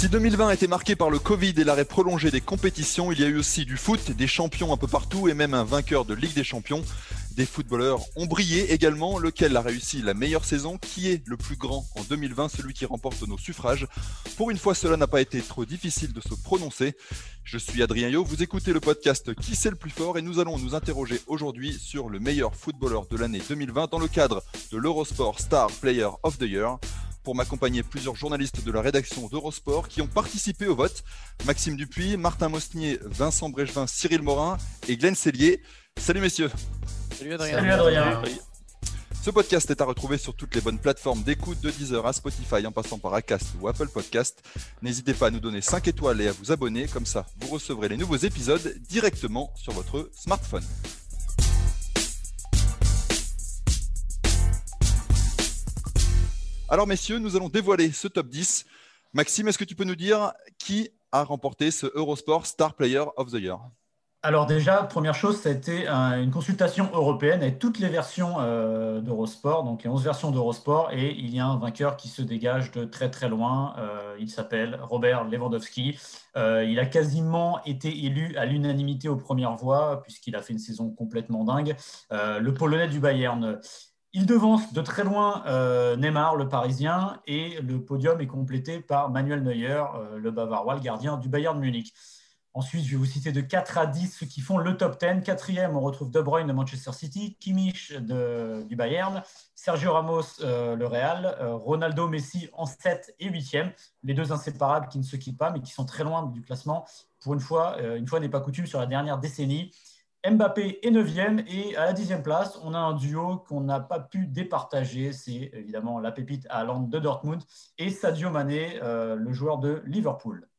Si 2020 a été marqué par le Covid et l'arrêt prolongé des compétitions, il y a eu aussi du foot, des champions un peu partout et même un vainqueur de Ligue des Champions. Des footballeurs ont brillé également, lequel a réussi la meilleure saison, qui est le plus grand en 2020, celui qui remporte nos suffrages. Pour une fois, cela n'a pas été trop difficile de se prononcer. Je suis Adrien Yo, vous écoutez le podcast Qui c'est le plus fort et nous allons nous interroger aujourd'hui sur le meilleur footballeur de l'année 2020 dans le cadre de l'Eurosport Star Player of the Year pour m'accompagner plusieurs journalistes de la rédaction d'Eurosport qui ont participé au vote. Maxime Dupuis, Martin Mosnier, Vincent Brégevin, Cyril Morin et Glenn Cellier. Salut messieurs. Salut Adrien. Ce podcast est à retrouver sur toutes les bonnes plateformes d'écoute de Deezer à Spotify en passant par Acast ou Apple Podcast. N'hésitez pas à nous donner 5 étoiles et à vous abonner, comme ça vous recevrez les nouveaux épisodes directement sur votre smartphone. Alors messieurs, nous allons dévoiler ce top 10. Maxime, est-ce que tu peux nous dire qui a remporté ce Eurosport Star Player of the Year? Alors déjà, première chose, ça a été une consultation européenne avec toutes les versions euh, d'Eurosport, donc il y a 11 versions d'Eurosport, et il y a un vainqueur qui se dégage de très très loin. Euh, il s'appelle Robert Lewandowski. Euh, il a quasiment été élu à l'unanimité aux premières voix, puisqu'il a fait une saison complètement dingue. le Polonais du Bayern. Il devance de très loin Neymar, le Parisien, et le podium est complété par Manuel Neuer, le Bavarois, le gardien du Bayern de Munich. Ensuite, je vais vous citer de 4 à 10 ceux qui font le top 10. Quatrième, on retrouve De Bruyne de Manchester City, Kimmich du Bayern, Sergio Ramos, euh, le Real, euh, Ronaldo, Messi en 7 et 8e. Les deux inséparables qui ne se quittent pas, mais qui sont très loin du classement. Pour euh, une fois n'est pas coutume sur la dernière décennie. Mbappé est 9e et à la 10e place, on a un duo qu'on n'a pas pu départager. C'est évidemment la pépite Haaland de Dortmund et Sadio Mané, le joueur de Liverpool.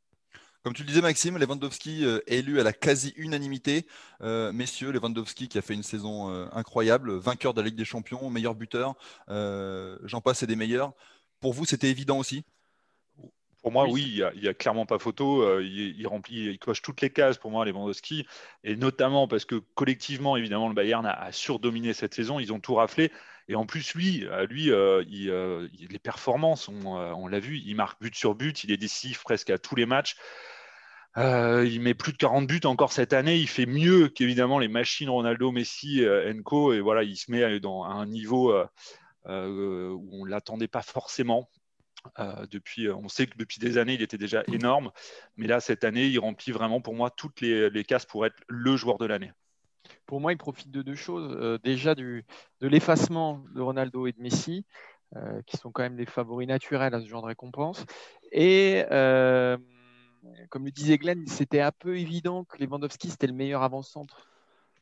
Comme tu le disais, Maxime, Lewandowski euh, est élu à la quasi-unanimité. Euh, messieurs, Lewandowski qui a fait une saison euh, incroyable, vainqueur de la Ligue des Champions, meilleur buteur, j'en passe et des meilleurs. Pour vous, c'était évident aussi? Pour moi, oui, il n'y a, clairement pas photo. il, remplit, il coche toutes les cases pour moi, Lewandowski, et notamment parce que collectivement, évidemment, le Bayern a, a surdominé cette saison. Ils ont tout raflé. Et en plus, lui, euh, lui euh, euh, les performances, on, l'a vu, il marque but sur but, il est décisif presque à tous les matchs. il met plus de 40 buts encore cette année. Il fait mieux qu'évidemment les machines Ronaldo, Messi, Enco. Et voilà, il se met dans, un niveau où on ne l'attendait pas forcément. Depuis, on sait que depuis des années, il était déjà énorme. Mais là, cette année, il remplit vraiment pour moi toutes les, les cases pour être le joueur de l'année pour moi, il profite de deux choses. Euh, déjà de l'effacement de Ronaldo et de Messi, euh, qui sont quand même des favoris naturels à ce genre de récompense. Et euh, comme le disait Glenn, c'était un peu évident que Lewandowski, c'était le meilleur avant-centre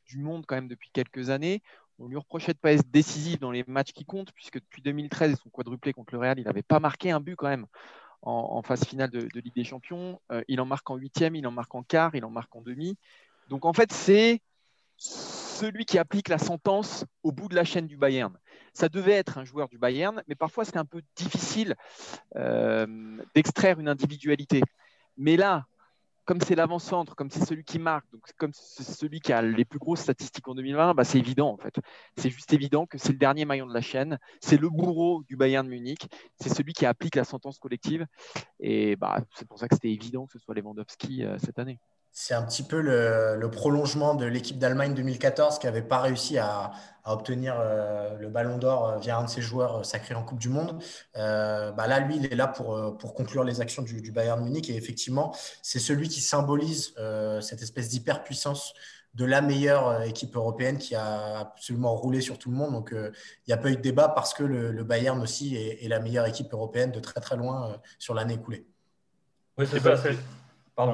du monde quand même depuis quelques années. On lui reprochait de ne pas être décisif dans les matchs qui comptent, puisque depuis 2013 et son quadruplé contre le Real, il n'avait pas marqué un but quand même en, phase finale de, Ligue des Champions. il en marque en huitième, il en marque en quart, il en marque en demi. Donc en fait, c'est celui qui applique la sentence au bout de la chaîne du Bayern. Ça devait être un joueur du Bayern, mais parfois c'est un peu difficile euh, d'extraire une individualité. Mais là, comme c'est l'avant-centre, comme c'est celui qui marque, donc comme c'est celui qui a les plus grosses statistiques en 2020, bah c'est évident en fait. C'est juste évident que c'est le dernier maillon de la chaîne, c'est le bourreau du Bayern de Munich, c'est celui qui applique la sentence collective. Et bah, c'est pour ça que c'était évident que ce soit Lewandowski euh, cette année. C'est un petit peu le, prolongement de l'équipe d'Allemagne 2014 qui n'avait pas réussi à, obtenir euh, le ballon d'or euh, via un de ses joueurs euh, sacrés en Coupe du Monde. bah là, lui, il est là pour, pour conclure les actions du, Bayern Munich. Et effectivement, c'est celui qui symbolise cette espèce d'hyperpuissance de la meilleure équipe européenne qui a absolument roulé sur tout le monde. Donc, il n'y a pas eu de débat parce que le, Bayern aussi est, est, la meilleure équipe européenne de très très loin sur l'année écoulée. Oui, c'est ça.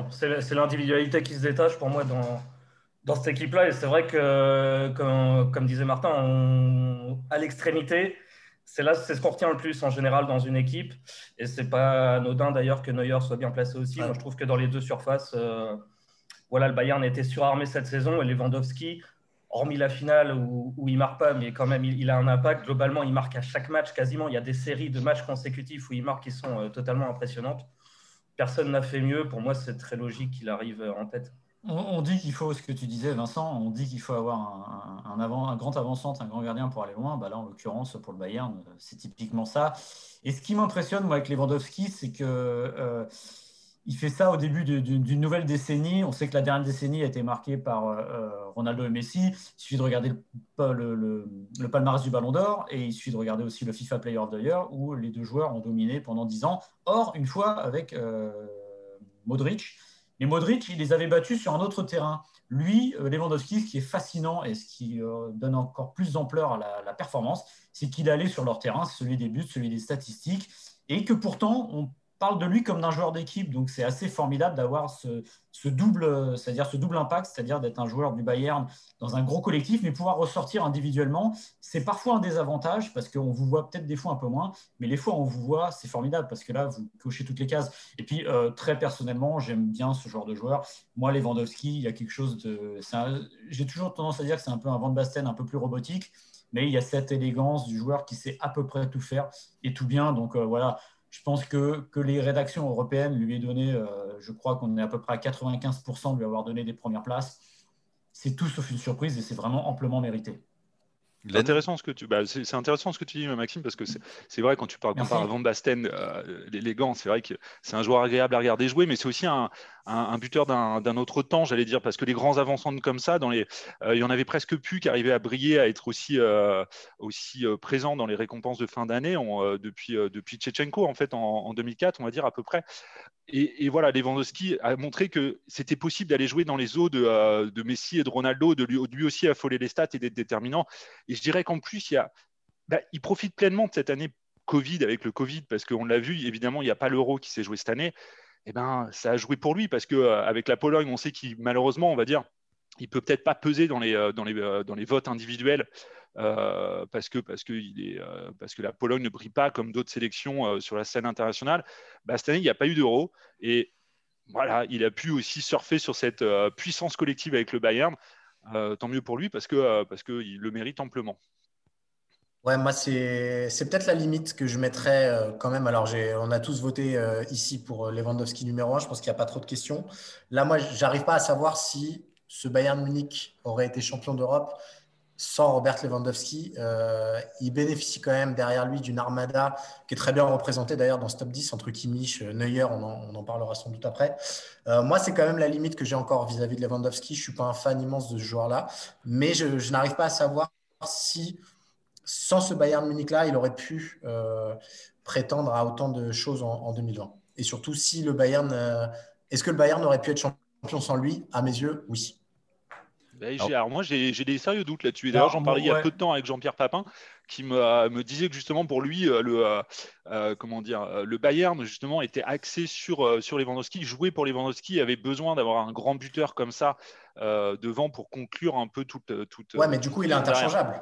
C'est l'individualité qui se détache pour moi dans, dans cette équipe-là. Et c'est vrai que, comme, disait Martin, à l'extrémité, c'est là, c'est ce qu'on retient le plus en général dans une équipe. Et c'est pas anodin d'ailleurs que Neuer soit bien placé aussi. Moi, je trouve que dans les deux surfaces, euh, voilà, le Bayern était surarmé cette saison et Lewandowski, hormis la finale où, où il marque pas, mais quand même, il, a un impact. Globalement, il marque à chaque match quasiment. Il y a des séries de matchs consécutifs où il marque qui sont euh, totalement impressionnantes. Personne n'a fait mieux. Pour moi, c'est très logique qu'il arrive euh, en tête. On, dit qu'il faut, ce que tu disais, Vincent, on dit qu'il faut avoir un, avant, un grand avant-centre, un grand gardien pour aller loin. Bah là, en l'occurrence, pour le Bayern, c'est typiquement ça. Et ce qui m'impressionne, moi, avec Lewandowski, c'est que euh, il fait ça au début d'une nouvelle décennie. On sait que la dernière décennie a été marquée par euh, Ronaldo et Messi. Il suffit de regarder le, palmarès du Ballon d'Or et il suffit de regarder aussi le FIFA Player of the Year où les deux joueurs ont dominé pendant 10 ans. Or, une fois avec euh, Modric, mais Modric, il les avait battus sur un autre terrain. Lui, euh, Lewandowski, ce qui est fascinant et ce qui euh, donne encore plus d'ampleur à la, performance, c'est qu'il allait sur leur terrain, celui des buts, celui des statistiques, et que pourtant, on parle de lui comme d'un joueur d'équipe. Donc c'est assez formidable d'avoir ce, double, c'est-à-dire ce double impact, c'est-à-dire d'être un joueur du Bayern dans un gros collectif, mais pouvoir ressortir individuellement. C'est parfois un désavantage parce qu'on vous voit peut-être des fois un peu moins, mais les fois où on vous voit, c'est formidable parce que là, vous cochez toutes les cases. Et puis euh, très personnellement, j'aime bien ce genre de joueur. Moi, Lewandowski, il y a quelque chose de. J'ai toujours tendance à dire que c'est un peu un Van Basten un peu plus robotique mais il y a cette élégance du joueur qui sait à peu près tout faire et tout bien. Donc euh, voilà, je pense que, que les rédactions européennes lui aient donné, euh, je crois qu'on est à peu près à 95% de lui avoir donné des premières places. C'est tout sauf une surprise et c'est vraiment amplement mérité. Intéressant ce que tu, bah, c'est intéressant ce que tu dis, Maxime, parce que c'est vrai quand tu parles à Van Basten, euh, l'élégant, c'est vrai que c'est un joueur agréable à regarder jouer, mais c'est aussi un, un, buteur d'un autre temps, j'allais dire, parce que les grands avançants comme ça, dans les, euh, il y en avait presque plus qui arrivaient à briller, à être aussi, euh, aussi présents dans les récompenses de fin d'année depuis, depuis Tchetchenko, en fait, en, en, 2004, on va dire à peu près. Et, voilà, Lewandowski a montré que c'était possible d'aller jouer dans les eaux de, de, Messi et de Ronaldo, de lui, lui, aussi affoler les stats et d'être déterminant. Et je dirais qu'en plus, il, y a, bah, il profite pleinement de cette année Covid avec le Covid, parce qu'on l'a vu, évidemment, il n'y a pas l'euro qui s'est joué cette année. Eh ben, ça a joué pour lui, parce qu'avec la Pologne, on sait qu'il, malheureusement, on va dire, il peut peut-être pas peser dans les, euh, euh, votes individuels euh, parce, que, que euh, que la Pologne ne brille pas comme d'autres sélections euh, sur la scène internationale. Cette année, il n'y a pas eu d'euro. Et voilà, il a pu aussi surfer sur cette puissance collective avec le Bayern. tant mieux pour lui parce que parce qu'il le mérite amplement. Ouais, moi, c'est, peut-être la limite que je mettrais quand même. Alors, on a tous voté ici pour Lewandowski numéro 1. Je pense qu'il n'y a pas trop de questions. Là, moi, j'arrive pas à savoir si ce Bayern Munich aurait été champion d'Europe sans Robert Lewandowski. Euh, il bénéficie quand même derrière lui d'une armada qui est très bien représentée d'ailleurs dans ce top 10 entre Kimmich, Neuer, on en, parlera sans doute après. Euh, moi, c'est quand même la limite que j'ai encore vis-à-vis de Lewandowski. Je suis pas un fan immense de ce joueur-là, mais je, n'arrive pas à savoir si, sans ce Bayern Munich-là, il aurait pu euh, prétendre à autant de choses en, en, 2020. Et surtout, si le Bayern, est-ce que le Bayern aurait pu être champion sans lui? À mes yeux, oui. Alors, moi, j'ai des sérieux doutes là-dessus. D'ailleurs, j'en parlais il y a peu de temps avec Jean-Pierre Papin, qui me, me, disait que justement pour lui, euh, le, euh, euh, comment dire, le Bayern justement était axé sur, sur Lewandowski, jouait pour Lewandowski, avait besoin d'avoir un grand buteur comme ça devant pour conclure un peu toute. toute ouais, mais du coup, il est interchangeable.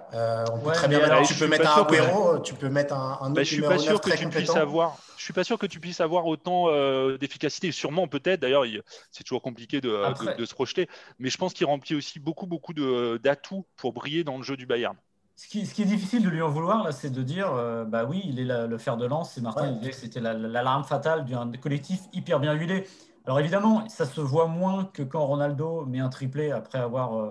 on peut très bien mettre, tu peux mettre un Agüero, tu peux mettre un, un autre bah, je suis pas sûr que tu puisses avoir. Je suis pas sûr que tu puisses avoir autant d'efficacité. Sûrement, peut-être. D'ailleurs, c'est toujours compliqué de, de, se projeter. Mais je pense qu'il remplit aussi beaucoup, beaucoup d'atouts pour briller dans le jeu du Bayern. Ce qui, est difficile de lui en vouloir, là, c'est de dire, euh, bah oui, il est le fer de lance. Et Martin disait que c'était l'alarme fatale d'un collectif hyper bien huilé. Alors évidemment, ça se voit moins que quand Ronaldo met un triplé après avoir euh,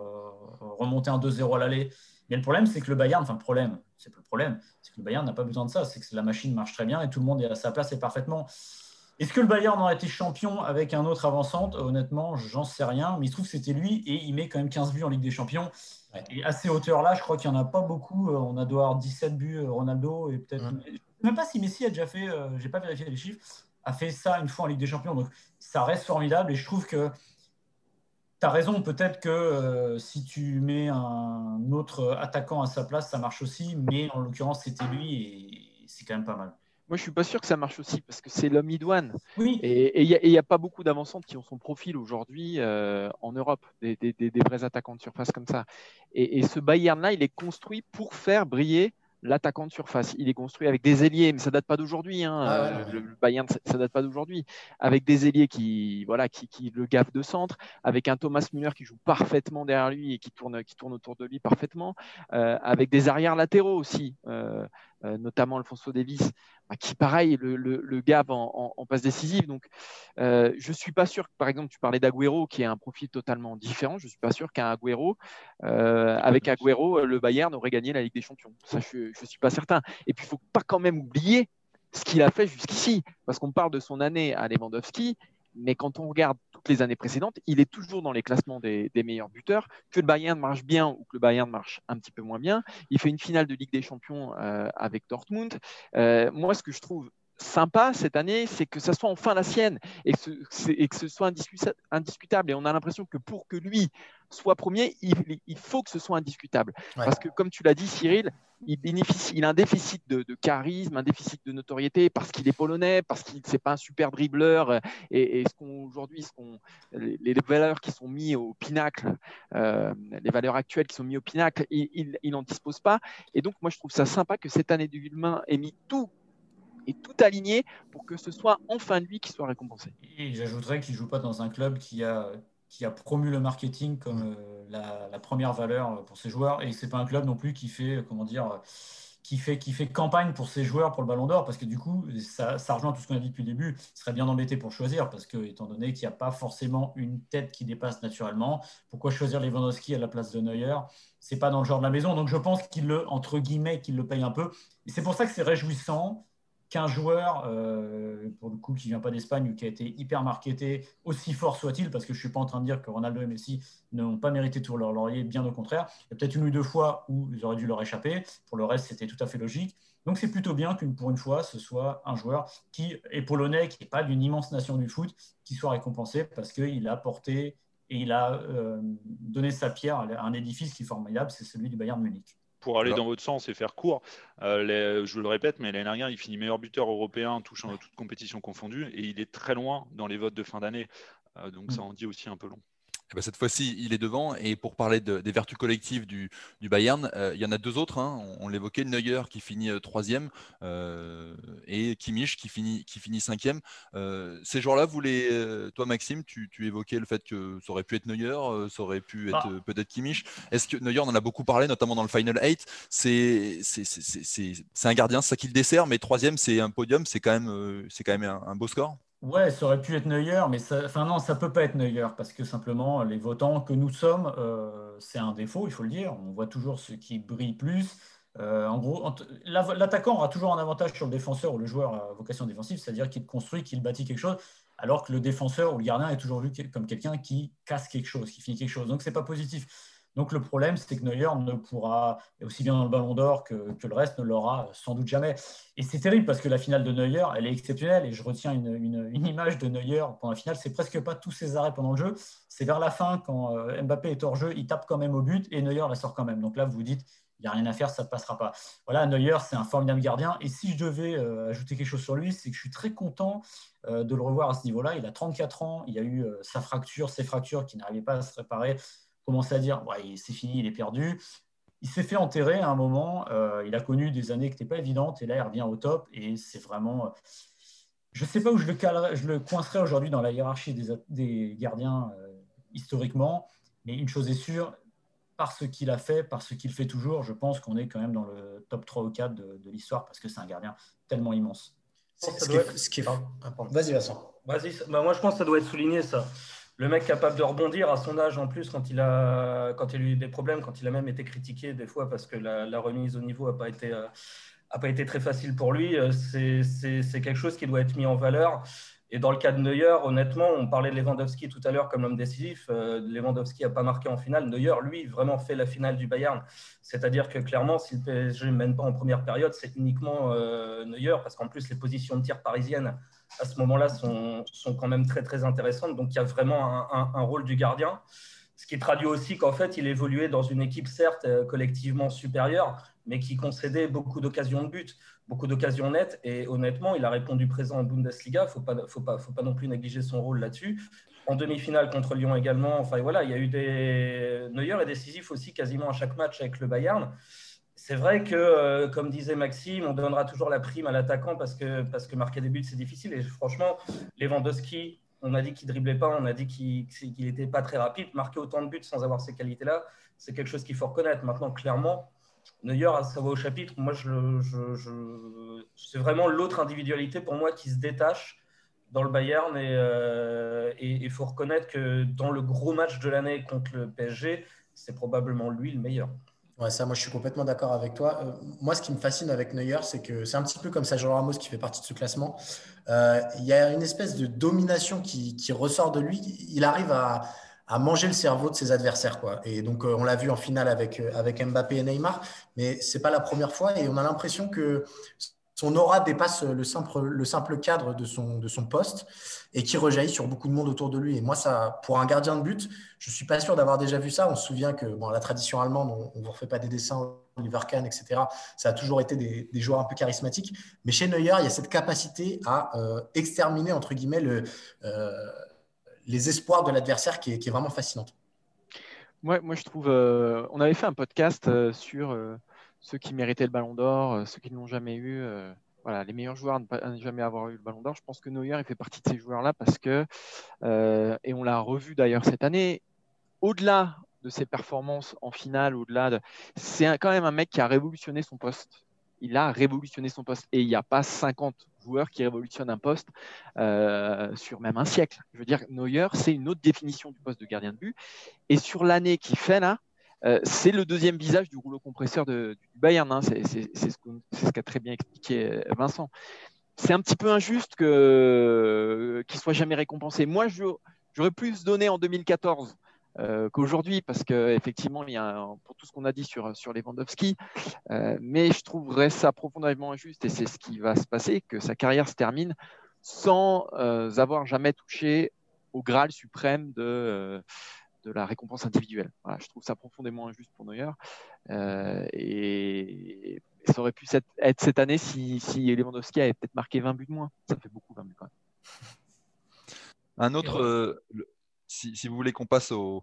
remonté un 2-0 à l'aller. Mais le problème, c'est que le Bayern, enfin le problème, c'est pas le problème, c'est que le Bayern n'a pas besoin de ça. C'est que la machine marche très bien et tout le monde est à sa place et parfaitement. Est-ce que le Bayern aurait été champion avec un autre avançante Honnêtement, j'en sais rien. Mais il se trouve que c'était lui et il met quand même 15 buts en Ligue des Champions. Et à ces hauteurs-là, je crois qu'il n'y en a pas beaucoup. Euh, on a doit avoir 17 buts, euh, Ronaldo, et peut-être. Je ne sais même pas si Messi a déjà fait, euh, je n'ai pas vérifié les chiffres, a fait ça une fois en Ligue des Champions. Donc ça reste formidable. Et je trouve que tu as raison. Peut-être que si tu mets un autre attaquant à sa place, ça marche aussi. Mais en l'occurrence, c'était lui et c'est quand même pas mal. Moi, je suis pas sûr que ça marche aussi parce que c'est l'homme idoine. Oui. Et il n'y a, pas beaucoup d'avancantes qui ont son profil aujourd'hui euh, en Europe, des, vrais attaquants de surface comme ça. Et, et ce Bayern-là, il est construit pour faire briller l'attaquant de surface. Il est construit avec des ailiers, mais ça date pas d'aujourd'hui. Hein. Ah euh, le, Bayern, ça, date pas d'aujourd'hui. Avec des ailiers qui, voilà, qui, qui, le gaffent de centre, avec un Thomas Müller qui joue parfaitement derrière lui et qui tourne, qui tourne autour de lui parfaitement, euh, avec des arrières latéraux aussi, euh, notamment Alfonso Davis, bah, qui pareil le, le, en, passe décisive. Donc, je je suis pas sûr. Par exemple, tu parlais d'Aguero qui est un profil totalement différent. Je suis pas sûr qu'un Agüero, avec Agüero, le Bayern aurait gagné la Ligue des Champions. Ça, je ne suis pas certain. Et puis, il ne faut pas quand même oublier ce qu'il a fait jusqu'ici, parce qu'on parle de son année à Lewandowski, mais quand on regarde toutes les années précédentes, il est toujours dans les classements des, meilleurs buteurs. Que le Bayern marche bien ou que le Bayern marche un petit peu moins bien, il fait une finale de Ligue des Champions euh, avec Dortmund. Euh, moi, ce que je trouve sympa cette année, c'est que ça soit enfin la sienne et que ce, soit indiscutable. Et on a l'impression que pour que lui soit premier, il, faut que ce soit indiscutable. Parce que, comme tu l'as dit, Cyril, il, bénéficie, il a un déficit de, charisme, un déficit de notoriété parce qu'il est polonais, parce qu'il n'est pas un super dribbleur. Et, ce qu'on aujourd'hui, ce qu'on, les, valeurs qui sont mises au pinacle, euh, les valeurs actuelles qui sont mises au pinacle, il n'en dispose pas. Et donc, moi, je trouve ça sympa que cette année du Humain ait mis tout et tout aligné pour que ce soit enfin lui qui soit récompensé. Et j'ajouterais qu'il ne joue pas dans un club qui a, qui a promu le marketing comme euh, la, première valeur pour ses joueurs. Et ce n'est pas un club non plus qui fait, comment dire, qui fait, qui fait campagne pour ses joueurs pour le Ballon d'Or, parce que du coup, ça, ça rejoint tout ce qu'on a dit depuis le début. Il serait bien embêté pour choisir, parce que, étant donné qu'il n'y a pas forcément une tête qui dépasse naturellement, pourquoi choisir Lewandowski à la place de Neuer? C'est pas dans le genre de la maison. Donc je pense qu'il le, entre guillemets, qu'il le paye un peu. Et c'est pour ça que c'est réjouissant qu'un joueur, euh, pour le coup, qui vient pas d'Espagne ou qui a été hyper marketé, aussi fort soit-il, parce que je suis pas en train de dire que Ronaldo et Messi n'ont pas mérité tout leur laurier, bien au contraire. Il y a peut-être une ou deux fois où ils auraient dû leur échapper. Pour le reste, c'était tout à fait logique. Donc c'est plutôt bien qu'une pour une fois, ce soit un joueur qui est polonais, qui n'est pas d'une immense nation du foot, qui soit récompensé parce qu'il a porté et il a euh, donné sa pierre à un édifice qui est formidable, c'est celui du Bayern Munich pour aller dans votre sens et faire court, euh, je le répète, mais l'année dernière, il finit meilleur buteur européen, touchant toutes compétitions confondues, et il est très loin dans les votes de fin d'année. Euh, donc ça mm. en dit aussi un peu long. Eh ben, cette fois-ci, il est devant. Et pour parler des vertus collectives du, Bayern, euh, il y en a deux autres. Hein. On, l'évoquait, Neuer qui finit euh, troisième euh, et Kimmich qui finit, qui finit cinquième. ces joueurs-là, vous toi Maxime, tu, évoquais le fait que ça aurait pu être Neuer, ça aurait pu être ah. peut-être Kimmich. Est-ce que Neuer, on en a beaucoup parlé, notamment dans le Final 8 C'est un gardien, c'est ça qui le dessert, mais troisième, c'est un podium, c'est quand même, quand même un beau score Ouais, ça aurait pu être Neuer, mais ça, enfin non, ça peut pas être Neuer parce que simplement les votants que nous sommes, euh, c'est un défaut, il faut le dire. On voit toujours ceux qui brillent plus. Euh, en gros, l'attaquant aura toujours un avantage sur le défenseur ou le joueur à vocation défensive, c'est-à-dire qu'il construit, qu'il bâtit quelque chose, alors que le défenseur ou le gardien est toujours vu comme quelqu'un qui casse quelque chose, qui finit quelque chose. Donc c'est pas positif. Donc le problème, c'est que Neuer ne pourra, aussi bien dans le Ballon d'Or que, le reste, ne l'aura sans doute jamais. Et c'est terrible parce que la finale de Neuer, elle est exceptionnelle. Et je retiens une, image de Neuer pendant la finale. C'est presque pas tous ses arrêts pendant le jeu. C'est vers la fin, quand euh, Mbappé est hors jeu, il tape quand même au but et Neuer la sort quand même. Donc là, vous vous dites, il n'y a rien à faire, ça ne passera pas. Voilà, Neuer, c'est un formidable gardien. Et si je devais euh, ajouter quelque chose sur lui, c'est que je suis très content euh, de le revoir à ce niveau-là. Il a 34 ans, il a eu sa fracture, ses fractures qui n'arrivaient pas à se réparer commencer à dire ouais, c'est fini, il est perdu. Il s'est fait enterrer à un moment. Euh, il a connu des années qui n'étaient pas évidentes et là, il revient au top. Et c'est vraiment. Euh, je ne sais pas où je le, je le coincerai aujourd'hui dans la hiérarchie des, des gardiens euh, historiquement, mais une chose est sûre, par ce qu'il a fait, par ce qu'il fait toujours, je pense qu'on est quand même dans le top 3 ou 4 de, l'histoire parce que c'est un gardien tellement immense. Vas-y, Vincent. Vas-y, bah, moi je pense que ça doit être souligné ça le mec capable de rebondir à son age en plus quand il a quand il a eu des problèmes, quand il a même été critiqué des fois parce que la, remise au niveau n'a pas été euh, a pas été très facile pour lui. Euh, c'est quelque chose qui doit être mis en valeur. Et dans le cas de Neuer, honnêtement, on parlait de Lewandowski tout à l'heure comme l'homme décisif. Euh, Lewandowski n'a pas marqué en finale. Neuer, lui, vraiment fait la finale du Bayern. C'est-à-dire que clairement, si le PSG ne mène pas en première période, c'est uniquement Neuer, parce qu'en plus, les positions de tir parisiennes à ce moment-là sont, sont, quand même très très intéressantes. Donc il y a vraiment un, un, rôle du gardien, ce qui traduit aussi qu'en fait il évoluait dans une équipe certes euh, collectivement supérieure, mais qui concédait beaucoup d'occasions de but, beaucoup d'occasions nettes. Et honnêtement, il a répondu présent en Bundesliga. Ne faut pas, faut, pas, faut pas non plus négliger son rôle là-dessus. En demi-finale contre Lyon également. Enfin voilà, il y a eu des. Neuer est décisif aussi quasiment à chaque match avec le Bayern. C'est vrai que, euh, comme disait Maxime, on donnera toujours la prime à l'attaquant parce que, parce que marquer des buts, c'est difficile. Et franchement, Lewandowski, on a dit qu'il driblait pas, on a dit qu'il n'était pas très rapide. Marquer autant de buts sans avoir ces qualités-là, c'est quelque chose qu'il faut reconnaître. Maintenant, clairement, Neuer, ça va au chapitre. Moi, c'est vraiment l'autre individualité pour moi qui se détache dans le Bayern. Et il faut reconnaître que dans le gros match de l'année contre le PSG, c'est probablement lui le meilleur. Ouais, ça, moi, je suis complètement d'accord avec toi. Euh, moi, ce qui me fascine avec Neuer, c'est que c'est un petit peu comme Sergio Ramos qui fait partie de ce classement. Euh, il y a une espèce de domination qui ressort de lui. Il arrive à, à manger le cerveau de ses adversaires. Quoi. Et donc, euh, on l'a vu en finale avec, euh, avec Mbappé et Neymar, mais ce n'est pas la première fois. Et on a l'impression que son aura dépasse le simple, le simple cadre de son, de son poste et qui rejaillit sur beaucoup de monde autour de lui. Et moi, ça, pour un gardien de but, je ne suis pas sûr d'avoir déjà vu ça. On se souvient que bon, la tradition allemande, on ne vous refait pas des dessins, Oliver Kahn, etc. Ça a toujours été des, des, joueurs un peu charismatiques. Mais chez Neuer, il y a cette capacité à euh, exterminer, entre guillemets, le, les espoirs de l'adversaire qui, est, vraiment fascinante. moi, je trouve. Euh, on avait fait un podcast euh, sur euh, ceux qui méritaient le ballon d'or, ceux qui ne l'ont jamais eu. voilà, les meilleurs joueurs ne, jamais avoir eu le ballon d'or. Je pense que Neuer, il fait partie de ces joueurs-là parce que, et on l'a revu d'ailleurs cette année, au-delà de ses performances en finale, au-delà de. C'est quand même un mec qui a révolutionné son poste. Il a révolutionné son poste. Et il n'y a pas 50 joueur qui révolutionne un poste euh, sur même un siècle. Je veux dire, Neuer, c'est une autre définition du poste de gardien de but. Et sur l'année qu'il fait là, euh, c'est le deuxième visage du rouleau compresseur du Bayern. Hein. C'est ce qu'a très bien expliqué euh, Vincent. C'est un petit peu injuste qu'il soit jamais récompensé. Moi, j'aurais plus donné en 2014 euh, qu'aujourd'hui, parce qu'effectivement, il y a pour tout ce qu'on a dit sur, sur Lewandowski, euh, mais je trouverais ça profondément injuste, et c'est ce qui va se passer, que sa carrière se termine sans euh, avoir jamais touché au Graal suprême de, de la récompense individuelle. Voilà, je trouve ça profondément injuste pour Neuer, et, ça aurait pu être, cette année si, si Lewandowski avait peut-être marqué 20 buts de moins. Ça fait beaucoup 20 buts quand même. Un autre, si, vous voulez qu'on passe au,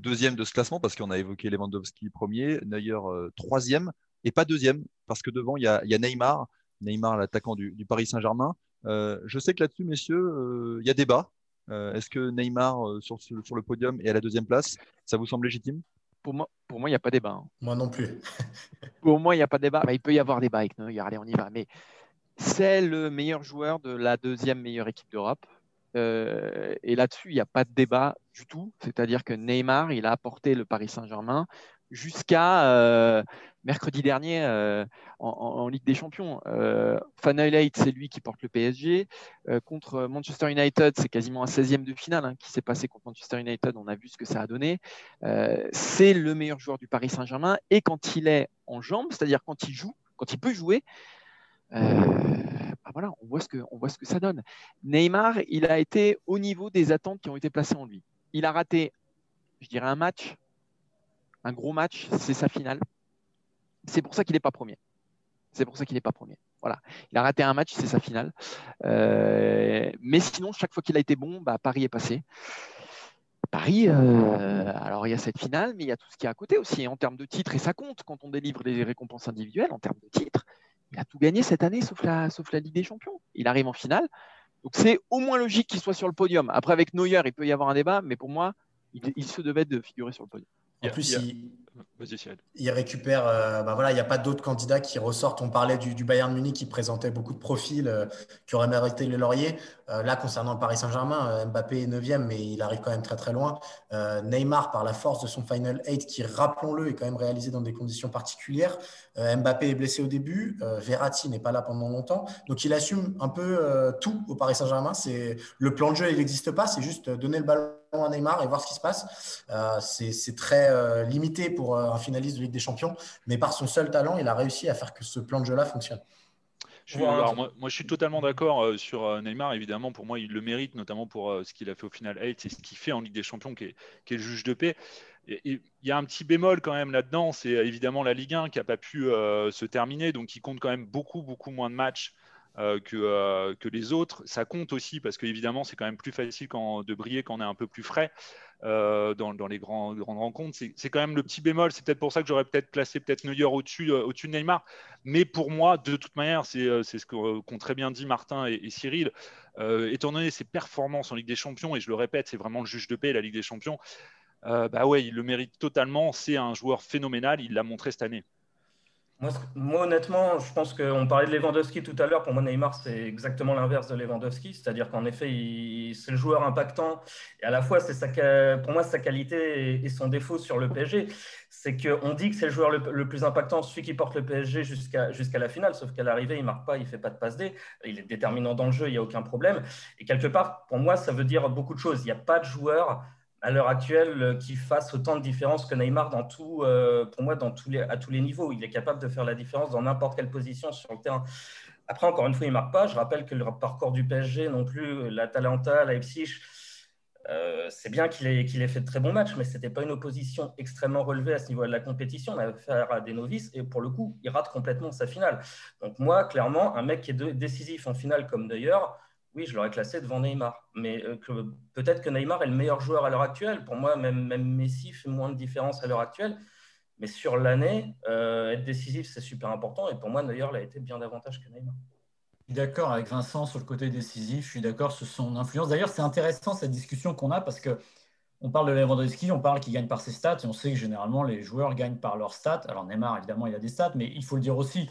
deuxième de ce classement, parce qu'on a évoqué Lewandowski premier, Neuer euh, troisième, et pas deuxième, parce que devant, il y a, Neymar, Neymar, l'attaquant du, Paris Saint-Germain. Euh, je sais que là-dessus, messieurs, euh, il y a débat. Est-ce que Neymar sur, sur, le podium est à la deuxième place? Ça vous semble légitime? Pour moi, pour moi, il n'y a pas débat. Hein. Moi non plus. pour moi, il n'y a pas débat. Bah, il peut y avoir débat avec Neuer. Allez, on y va. Mais c'est le meilleur joueur de la deuxième meilleure équipe d'Europe. Euh, et là-dessus, il n'y a pas de débat du tout. C'est-à-dire que Neymar, il a apporté le Paris Saint-Germain jusqu'à euh, mercredi dernier euh, en, Ligue des Champions. Final 8, c'est lui qui porte le PSG. contre Manchester United, c'est quasiment un 16e de finale hein, qui s'est passé contre Manchester United. On a vu ce que ça a donné. c'est le meilleur joueur du Paris Saint-Germain. Et quand il est en jambes, c'est-à-dire quand il joue, quand il peut jouer, bah voilà, on voit, ce que, on voit ce que ça donne. Neymar, il a été au niveau des attentes qui ont été placées en lui. Il a raté, je dirais, un match, un gros match, c'est sa finale. C'est pour ça qu'il n'est pas premier. C'est pour ça qu'il n'est pas premier. Voilà. Il a raté un match, c'est sa finale. Euh, mais sinon, chaque fois qu'il a été bon, bah, Paris est passé. Paris, euh, alors il y a cette finale, mais il y a tout ce qui est à côté aussi en termes de titres, et ça compte quand on délivre des récompenses individuelles en termes de titres il a tout gagné cette année, sauf la, sauf la Ligue des Champions. Il arrive en finale. Donc c'est au moins logique qu'il soit sur le podium. Après, avec Neuer, il peut y avoir un débat, mais pour moi, il, il se devait de figurer sur le podium. En plus, il, récupère. Euh, bah voilà, il n'y a pas d'autres candidats qui ressortent. On parlait du, Bayern Munich qui présentait beaucoup de profils euh, qui auraient mérité le laurier. Euh, là, concernant le Paris Saint-Germain, Mbappé est 9e, mais il arrive quand même très très loin. Neymar, par la force de son Final 8, qui, rappelons-le, est quand même réalisé dans des conditions particulières. Mbappé est blessé au début. Verratti n'est pas là pendant longtemps. Donc, il assume un peu tout au Paris Saint-Germain. Le plan de jeu, il n'existe pas. C'est juste donner le ballon à Neymar et voir ce qui se passe. c'est très limité pour euh, un finaliste de Ligue des Champions, mais par son seul talent, il a réussi à faire que ce plan de jeu-là fonctionne. Je moi, je suis totalement d'accord euh, sur euh, Neymar. Évidemment, pour moi, il le mérite, notamment pour ce qu'il a fait au final 8 c'est ce qu'il fait en Ligue des Champions, qui est, qui est, le juge de paix. il y a un petit bémol quand même là-dedans, c'est évidemment la Ligue 1 qui n'a pas pu se terminer, donc il compte quand même beaucoup, beaucoup moins de matchs euh, que, euh, que, les autres. Ça compte aussi parce qu'évidemment, c'est quand même plus facile de briller quand on est un peu plus frais euh, dans, les grandes rencontres. C'est quand même le petit bémol. C'est peut-être pour ça que j'aurais peut-être placé peut-être Neuer au-dessus au de Neymar. Mais pour moi, de toute manière, c'est ce qu'ont très bien dit Martin et, Cyril. étant donné ses performances en Ligue des Champions, et je le répète, c'est vraiment le juge de paix, la Ligue des Champions. bah ouais, il le mérite totalement. C'est un joueur phénoménal. Il l'a montré cette année. Moi, honnêtement, je pense qu'on parlait de Lewandowski tout à l'heure. Pour moi, Neymar, c'est exactement l'inverse de Lewandowski. C'est-à-dire qu'en effet, c'est le joueur impactant. Et à la fois, c'est pour moi, sa qualité et, son défaut sur le PSG. C'est qu'on dit que c'est le joueur le, plus impactant, celui qui porte le PSG jusqu'à la finale. Sauf qu'à l'arrivée, il ne marque pas, il ne fait pas de passe D. Il est déterminant dans le jeu, il n'y a aucun problème. Et quelque part, pour moi, ça veut dire beaucoup de choses. Il n'y a pas de joueur à l'heure actuelle euh, qui fasse autant de différence que Neymar euh, pour moi, à tous les niveaux. Il est capable de faire la différence dans n'importe quelle position sur le terrain. Après, encore une fois, il ne marque pas. Je rappelle que le parcours du PSG non plus, l'Atalanta, Leipzig, euh, c'est bien qu'il ait, qu'il ait, fait de très bons matchs, mais ce n'était pas une opposition extrêmement relevée à ce niveau de la compétition. On avait affaire à des novices et pour le coup, il rate complètement sa finale. Donc moi, clairement, un mec qui est décisif en finale comme d'ailleurs, oui, je l'aurais classé devant Neymar. Mais euh, peut-être que Neymar est le meilleur joueur à l'heure actuelle. Pour moi, même, Messi fait moins de différence à l'heure actuelle. Mais sur l'année, euh, être décisif, c'est super important. Et pour moi, Neuer a été bien davantage que Neymar. Je suis d'accord avec Vincent sur le côté décisif. Je suis d'accord sur son influence. D'ailleurs, c'est intéressant cette discussion qu'on a parce que on parle de Lewandowski, on parle qu'il gagne par ses stats et on sait que généralement les joueurs gagnent par leurs stats. Alors Neymar, évidemment, il a des stats, mais il faut le dire aussi.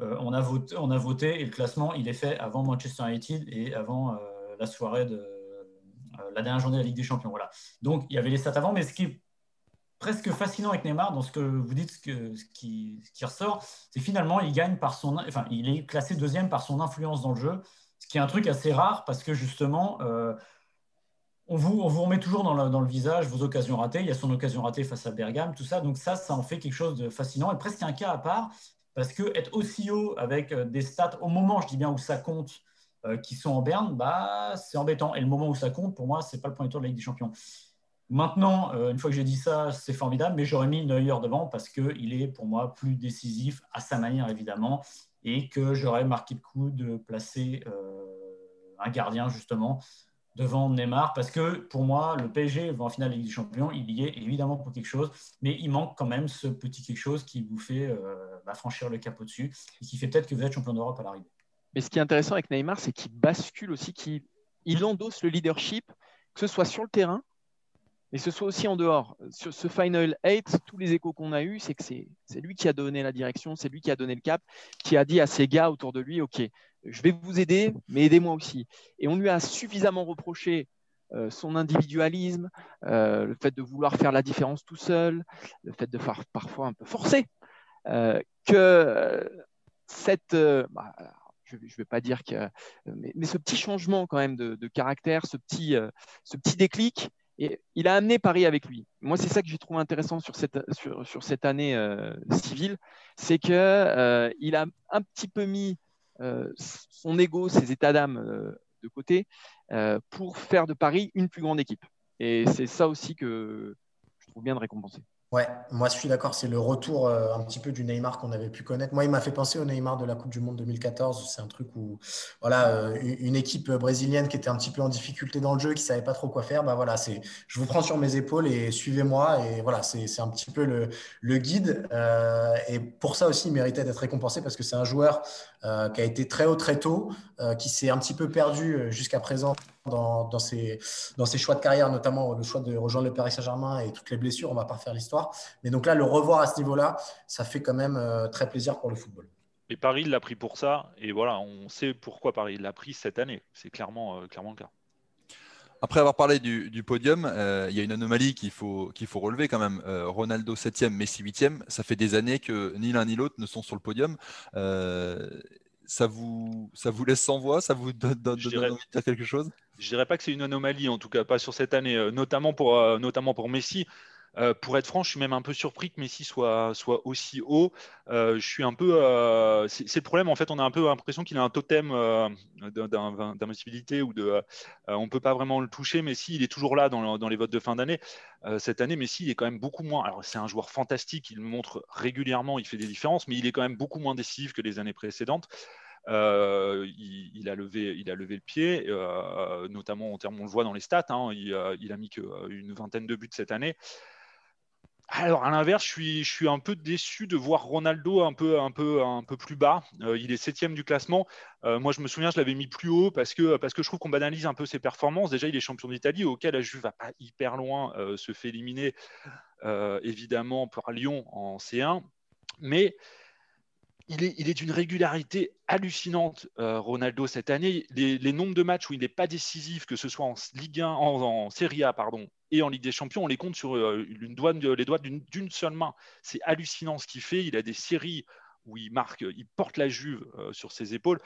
Euh, on, a voté, on, a voté, et le classement, il est fait avant Manchester United et avant euh, la soirée de euh, la dernière journée de la Ligue des Champions. Voilà. Donc, il y avait les stats avant, mais ce qui est presque fascinant avec Neymar, dans ce que vous dites, ce, qui, ressort, c'est finalement, il gagne par son, enfin, il est classé deuxième par son influence dans le jeu, ce qui est un truc assez rare parce que justement, on, vous, on vous remet toujours dans le, dans le, visage vos occasions ratées. Il y a son occasion ratée face à Bergame, tout ça. Donc ça, ça en fait quelque chose de fascinant et presque un cas à part. Parce que être aussi haut avec euh, des stats au moment, je dis bien où ça compte, euh, qui sont en berne, bah, c'est embêtant. Et le moment où ça compte, pour moi, ce n'est pas le premier tour de la Ligue des Champions. Maintenant, euh, une fois que j'ai dit ça, c'est formidable, mais j'aurais mis Neuer devant parce qu'il est pour moi plus décisif à sa manière, évidemment, et que j'aurais marqué le coup de placer un gardien, justement, devant Neymar parce que pour moi, le PSG va en finale de Ligue des Champions, il y est évidemment pour quelque chose, mais il manque quand même ce petit quelque chose qui vous fait franchir le cap au-dessus et qui fait peut-être que vous êtes champion d'Europe à l'arrivée. Mais ce qui est intéressant avec Neymar, c'est qu'il bascule aussi, qu'il il endosse le leadership, que ce soit sur le terrain, mais que ce soit aussi en dehors. Sur ce Final 8, tous les échos qu'on a eus, c'est que c'est lui qui a donné la direction, c'est lui qui a donné le cap, qui a dit à ses gars autour de lui, OK, je vais vous aider, mais aidez-moi aussi. Et on lui a suffisamment reproché euh, son individualisme, euh, le fait de vouloir faire la différence tout seul, le fait de faire parfois un peu forcer, que cette... Bah, je ne vais pas dire que... Mais, ce petit changement quand même de, caractère, ce petit, ce petit déclic, et il a amené Paris avec lui. Moi, c'est ça que j'ai trouvé intéressant sur cette, sur, cette année civile, c'est qu'il il a un petit peu mis euh, son ego, ses états d'âme euh, de côté euh, pour faire de Paris une plus grande équipe. Et c'est ça aussi que je trouve bien de récompenser. Ouais, moi je suis d'accord, c'est le retour euh, un petit peu du Neymar qu'on avait pu connaître. Moi, il m'a fait penser au Neymar de la Coupe du Monde 2014. C'est un truc où, voilà, euh, une équipe brésilienne qui était un petit peu en difficulté dans le jeu, qui savait pas trop quoi faire. Bah voilà, c'est, je vous prends sur mes épaules et suivez-moi. Et voilà, c'est, un petit peu le, guide. Euh, et pour ça aussi, il méritait d'être récompensé parce que c'est un joueur qui a été très haut très tôt, qui s'est un petit peu perdu jusqu'à présent dans, ses, dans ses choix de carrière, notamment le choix de rejoindre le Paris Saint-Germain et toutes les blessures. On ne va pas refaire l'histoire. Mais donc là, le revoir à ce niveau-là, ça fait quand même euh, très plaisir pour le football. Et Paris l'a pris pour ça. Et voilà, on sait pourquoi Paris l'a pris cette année. C'est clairement, euh, clairement le cas. Après avoir parlé du, podium, euh, il y a une anomalie qu'il faut, qu'il faut relever quand même. Ronaldo 7e, Messi 8e. Ça fait des années que ni l'un ni l'autre ne sont sur le podium ça vous, ça vous laisse sans voix? Ça vous donne, envie de dire quelque chose? Je dirais pas que c'est une anomalie, en tout cas pas sur cette année, euh, notamment pour, euh, notamment pour Messi. Euh, pour être franc, je suis même un peu surpris que Messi soit, soit aussi haut. je suis un peu. c'est le problème, en fait, on a un peu l'impression qu'il a un totem d'invincibilité ou de. on ne peut pas vraiment le toucher. Messi, il est toujours là dans, dans les votes de fin d'année. cette année, Messi, il est quand même beaucoup moins. Alors, c'est un joueur fantastique, il montre régulièrement, il fait des différences, mais il est quand même beaucoup moins décisif que les années précédentes. Euh, il, a levé, il a levé le pied, euh, notamment en termes, on le voit dans les stats, hein, il, euh, a mis qu'une vingtaine de buts cette année. Alors, à l'inverse, je suis, je suis un peu déçu de voir Ronaldo un peu, un peu, un peu plus bas. il est septième du classement. moi, je me souviens, je l'avais mis plus haut parce que, parce que je trouve qu'on banalise un peu ses performances. Déjà, il est champion d'Italie, auquel la Juve va pas hyper loin, se fait éliminer évidemment par Lyon en C1. Mais il est, d'une régularité hallucinante, euh, Ronaldo, cette année. Les, nombres de matchs où il n'est pas décisif, que ce soit en Ligue 1, en, Serie A et en Ligue des Champions, on les compte sur euh, une les doigts d'une seule main. C'est hallucinant ce qu'il fait. Il a des séries où il marque, il porte la Juve euh, sur ses épaules.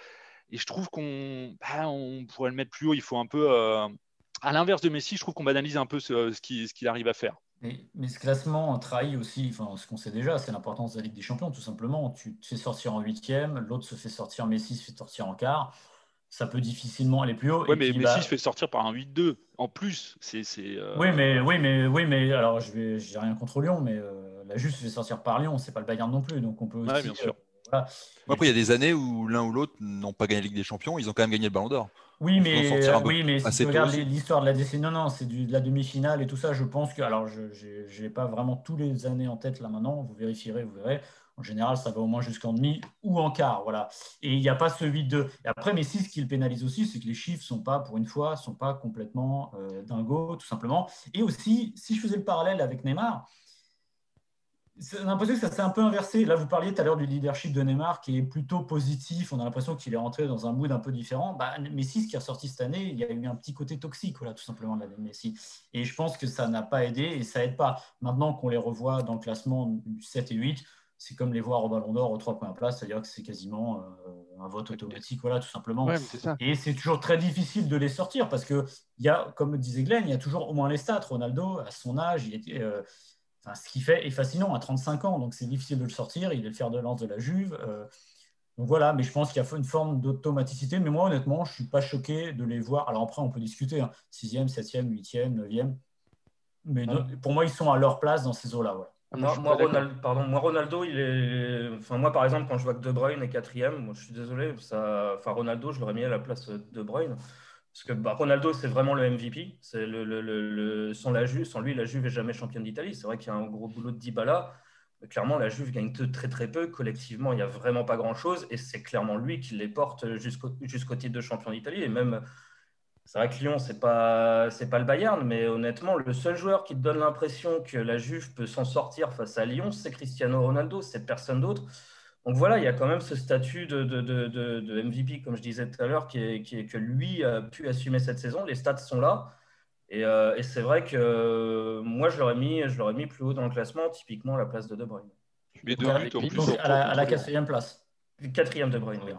Et je trouve qu'on bah, pourrait le mettre plus haut. Il faut un peu, à l'inverse de Messi, je trouve qu'on banalise un peu ce qu'il arrive à faire. Mais, ce classement trahit aussi, enfin, ce qu'on sait déjà, c'est l'importance de la Ligue des Champions, tout simplement. Tu te fais sortir en huitième, l'autre se fait sortir, Messi se fait sortir en quart. Ça peut difficilement aller plus haut. Oui, mais Messi bah se fait sortir par un 8-2 en plus. C'est, euh, Oui, mais, oui, mais, oui, mais alors je n'ai rien contre Lyon, mais euh, la Juve se fait sortir par Lyon, c'est pas le Bayern non plus. Donc on peut aussi. bien sûr. Après, il y a des années où l'un ou l'autre n'ont pas gagné la Ligue des Champions, ils ont quand même gagné le Ballon d'Or. Oui, mais, oui, mais si tu regardes l'histoire de la décennie, non, non, c'est de la demi-finale et tout ça. Je pense que, alors, je n'ai pas vraiment tous les années en tête là maintenant. Vous vérifierez, vous verrez. En général, ça va au moins jusqu'en demi ou en quart, voilà. Et il n'y a pas ce vide de. Et après, mais si ce qui le pénalise aussi, c'est que les chiffres sont pas, pour une fois, sont pas complètement euh, dingos, tout simplement. Et aussi, si je faisais le parallèle avec Neymar, j'ai l'impression que ça s'est un peu inversé. Là, vous parliez tout à l'heure du leadership de Neymar qui est plutôt positif. On a l'impression qu'il est rentré dans un mood un peu différent. Bah, Messi, ce qui est ressorti cette année, il y a eu un petit côté toxique, voilà, tout simplement, de Messi. Et je pense que ça n'a pas aidé et ça aide pas. Maintenant qu'on les revoit dans le classement du 7 et 8, c'est comme les voir au Ballon d'Or aux trois premières places, c'est-à-dire que c'est quasiment euh, un vote automatique, voilà, tout simplement. Et c'est toujours très difficile de les sortir parce que, y a, comme disait Glenn, il y a toujours au moins les stats. Ronaldo, à son âge, il était. Euh, ce qu'il fait est fascinant à 35 ans, donc c'est difficile de le sortir. Il est le fer de lance de la Juve. Euh, donc voilà, mais je pense qu'il y a une forme d'automaticité. Mais moi, honnêtement, je ne suis pas choqué de les voir. Alors après, on peut discuter 6e, 7e, 8e, 9e. Mais pour moi, ils sont à leur place dans ces eaux-là. Moi, Ronaldo, pardon, moi, Ronaldo, il est. Enfin, moi, par exemple, quand je vois que De Bruyne est quatrième, moi, je suis désolé. Ça... Enfin, Ronaldo, je l'aurais mis à la place de De Bruyne. Parce que bah, Ronaldo, c'est vraiment le MVP. Sans, lui, la Juve n'est jamais championne d'Italie. C'est vrai qu'il y a un gros boulot de Dybala. Clairement, la Juve gagne très très peu. Collectivement, il n'y a vraiment pas grand-chose. Et c'est clairement lui qui les porte jusqu'au titre de champion d'Italie. Et même, c'est vrai que Lyon, ce n'est pas, le Bayern. Mais honnêtement, le seul joueur qui donne l'impression que la Juve peut s'en sortir face à Lyon, c'est Cristiano Ronaldo. C'est personne d'autre. Donc voilà, il y a quand même ce statut de, de, MVP, comme je disais tout à l'heure, qui qui est, que lui a pu assumer cette saison. Les stats sont là. Et, euh, c'est vrai que euh, moi, je l'aurais mis, je mis plus haut dans le classement, typiquement à la place de De Bruyne. Mais deux à la, quatrième place. Quatrième De Bruyne, oui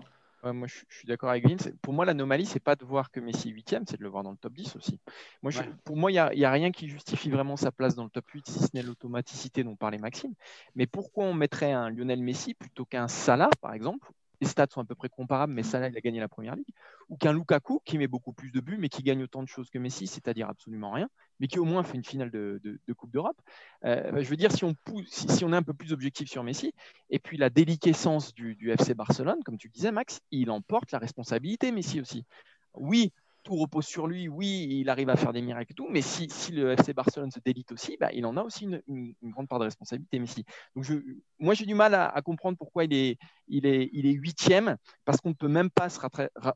moi, je, suis d'accord avec Vince. Pour moi, l'anomalie, c'est pas de voir que Messi est huitième, c'est de le voir dans le top 10 aussi. Moi, Pour moi, il n'y a, rien qui justifie vraiment sa place dans le top 8, si ce n'est l'automaticité dont parlait Maxime. Mais pourquoi on mettrait un Lionel Messi plutôt qu'un Salah, par exemple, les stats sont à peu près comparables, mais Salah, il a gagné la première ligue, ou qu'un Lukaku qui met beaucoup plus de buts, mais qui gagne autant de choses que Messi, c'est-à-dire absolument rien, mais qui au moins fait une finale de, Coupe d'Europe. Euh, je veux dire, si on, si, on est un peu plus objectif sur Messi, et puis la déliquescence du, du FC Barcelone, comme tu disais, Max, il emporte la responsabilité, Messi aussi. Oui, tout repose sur lui, oui, il arrive à faire des miracles et tout, mais si, le FC Barcelone se délite aussi, bah, il en a aussi une, grande part de responsabilité, Messi. Donc je, moi, j'ai du mal à, comprendre pourquoi il est, il est, il est huitième, parce qu'on ne peut même pas se,